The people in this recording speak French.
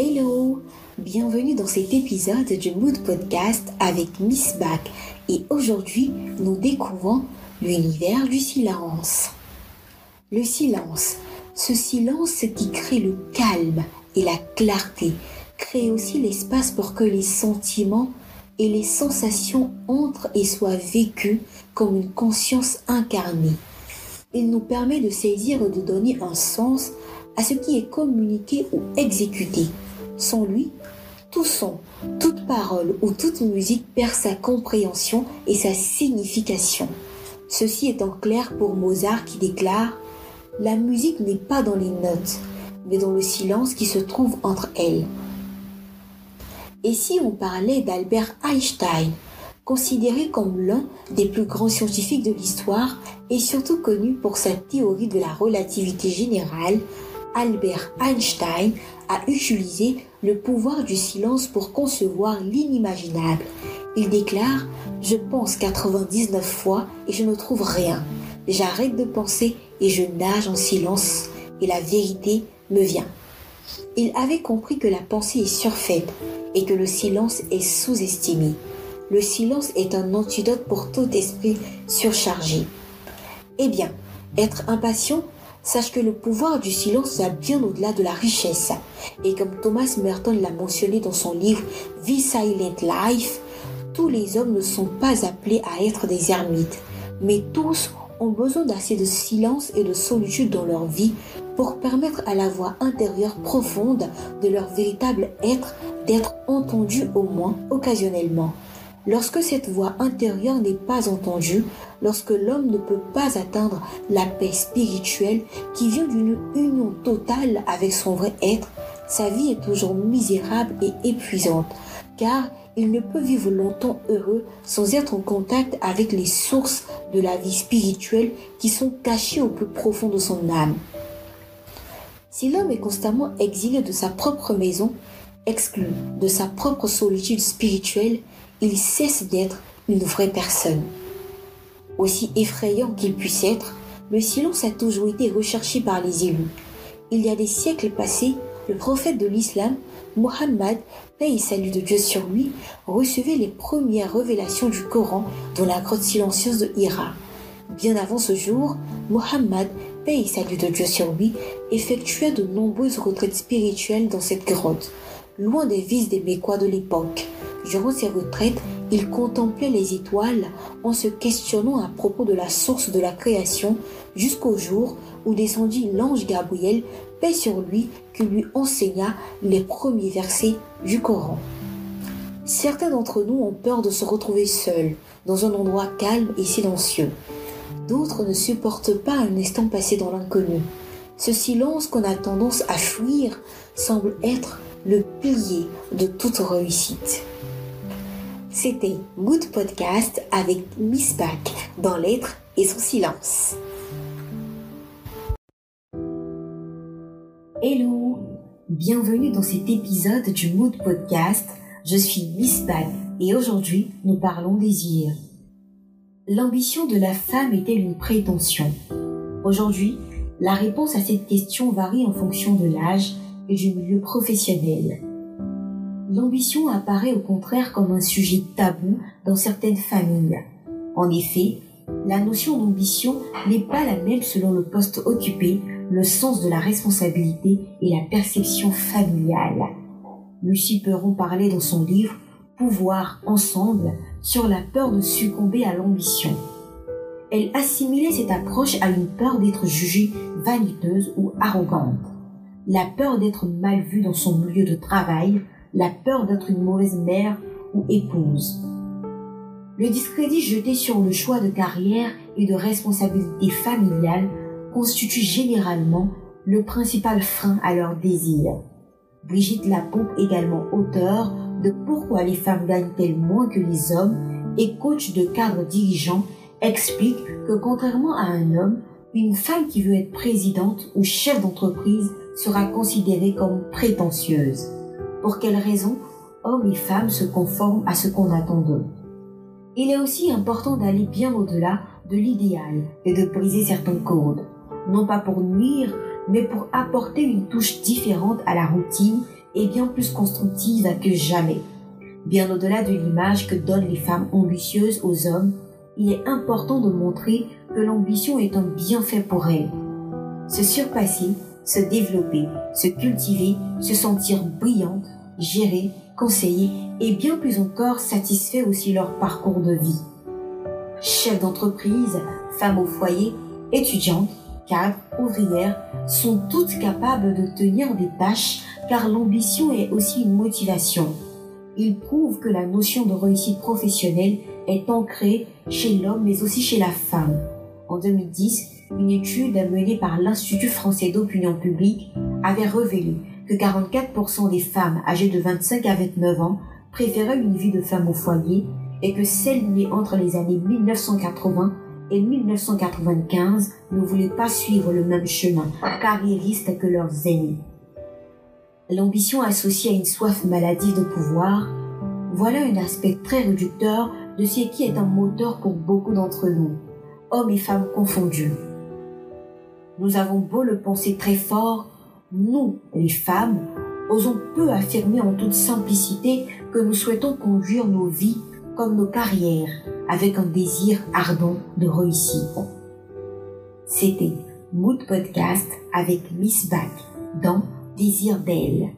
Hello, bienvenue dans cet épisode du Mood Podcast avec Miss Back et aujourd'hui nous découvrons l'univers du silence. Le silence, ce silence qui crée le calme et la clarté, crée aussi l'espace pour que les sentiments et les sensations entrent et soient vécues comme une conscience incarnée. Il nous permet de saisir et de donner un sens à ce qui est communiqué ou exécuté. Sans lui, tout son, toute parole ou toute musique perd sa compréhension et sa signification. Ceci en clair pour Mozart qui déclare La musique n'est pas dans les notes, mais dans le silence qui se trouve entre elles. Et si on parlait d'Albert Einstein, considéré comme l'un des plus grands scientifiques de l'histoire et surtout connu pour sa théorie de la relativité générale, Albert Einstein a utilisé le pouvoir du silence pour concevoir l'inimaginable. Il déclare Je pense 99 fois et je ne trouve rien. J'arrête de penser et je nage en silence et la vérité me vient. Il avait compris que la pensée est surfaite et que le silence est sous-estimé. Le silence est un antidote pour tout esprit surchargé. Eh bien, être impatient sache que le pouvoir du silence va bien au-delà de la richesse. Et comme Thomas Merton l'a mentionné dans son livre The Silent Life, tous les hommes ne sont pas appelés à être des ermites, mais tous ont besoin d'assez de silence et de solitude dans leur vie pour permettre à la voix intérieure profonde de leur véritable être d'être entendue au moins occasionnellement. Lorsque cette voix intérieure n'est pas entendue, lorsque l'homme ne peut pas atteindre la paix spirituelle qui vient d'une union totale avec son vrai être, sa vie est toujours misérable et épuisante, car il ne peut vivre longtemps heureux sans être en contact avec les sources de la vie spirituelle qui sont cachées au plus profond de son âme. Si l'homme est constamment exilé de sa propre maison, exclu de sa propre solitude spirituelle, il cesse d'être une vraie personne. Aussi effrayant qu'il puisse être, le silence a toujours été recherché par les élus. Il y a des siècles passés, le prophète de l'islam, Muhammad, paix et salut de Dieu sur lui, recevait les premières révélations du Coran dans la grotte silencieuse de Hira. Bien avant ce jour, Muhammad, paix et salut de Dieu sur lui, effectua de nombreuses retraites spirituelles dans cette grotte, loin des vices des Mécois de l'époque. Durant ses retraites, il contemplait les étoiles en se questionnant à propos de la source de la création jusqu'au jour où descendit l'ange Gabriel, paix sur lui, qui lui enseigna les premiers versets du Coran. Certains d'entre nous ont peur de se retrouver seuls, dans un endroit calme et silencieux. D'autres ne supportent pas un instant passé dans l'inconnu. Ce silence qu'on a tendance à fuir semble être le pilier de toute réussite. C'était Good Podcast avec Miss Back dans l'être et son silence. Hello, bienvenue dans cet épisode du Mood Podcast. Je suis Miss Back et aujourd'hui nous parlons désir. L'ambition de la femme est-elle une prétention? Aujourd'hui, la réponse à cette question varie en fonction de l'âge et du milieu professionnel l'ambition apparaît au contraire comme un sujet tabou dans certaines familles. En effet, la notion d'ambition n'est pas la même selon le poste occupé, le sens de la responsabilité et la perception familiale. Lucie Perron parlait dans son livre Pouvoir ensemble sur la peur de succomber à l'ambition. Elle assimilait cette approche à une peur d'être jugée vaniteuse ou arrogante, la peur d'être mal vue dans son milieu de travail, la peur d'être une mauvaise mère ou épouse. Le discrédit jeté sur le choix de carrière et de responsabilité familiale constitue généralement le principal frein à leur désir. Brigitte Lapompe, également auteure de Pourquoi les femmes gagnent-elles moins que les hommes et coach de cadres dirigeants, explique que contrairement à un homme, une femme qui veut être présidente ou chef d'entreprise sera considérée comme prétentieuse. Pour quelles raisons hommes et femmes se conforment à ce qu'on attend d'eux? Il est aussi important d'aller bien au-delà de l'idéal et de briser certains codes, non pas pour nuire, mais pour apporter une touche différente à la routine est bien plus constructive que jamais. Bien au-delà de l'image que donnent les femmes ambitieuses aux hommes, il est important de montrer que l'ambition est un bienfait pour elles. Se surpasser, se développer, se cultiver, se sentir brillante, gérer, conseiller et bien plus encore satisfait aussi leur parcours de vie. Chefs d'entreprise, femmes au foyer, étudiantes, cadres, ouvrières sont toutes capables de tenir des tâches car l'ambition est aussi une motivation. Il prouve que la notion de réussite professionnelle est ancrée chez l'homme mais aussi chez la femme. En 2010, une étude menée par l'Institut français d'opinion publique avait révélé que 44% des femmes âgées de 25 à 29 ans préféraient une vie de femme au foyer et que celles nées entre les années 1980 et 1995 ne voulaient pas suivre le même chemin carriériste que leurs aînés. L'ambition associée à une soif maladive de pouvoir, voilà un aspect très réducteur de ce qui est un moteur pour beaucoup d'entre nous, hommes et femmes confondus. Nous avons beau le penser très fort, nous, les femmes, osons peu affirmer en toute simplicité que nous souhaitons conduire nos vies comme nos carrières avec un désir ardent de réussite. C'était Mood Podcast avec Miss Back dans Désir d'elle.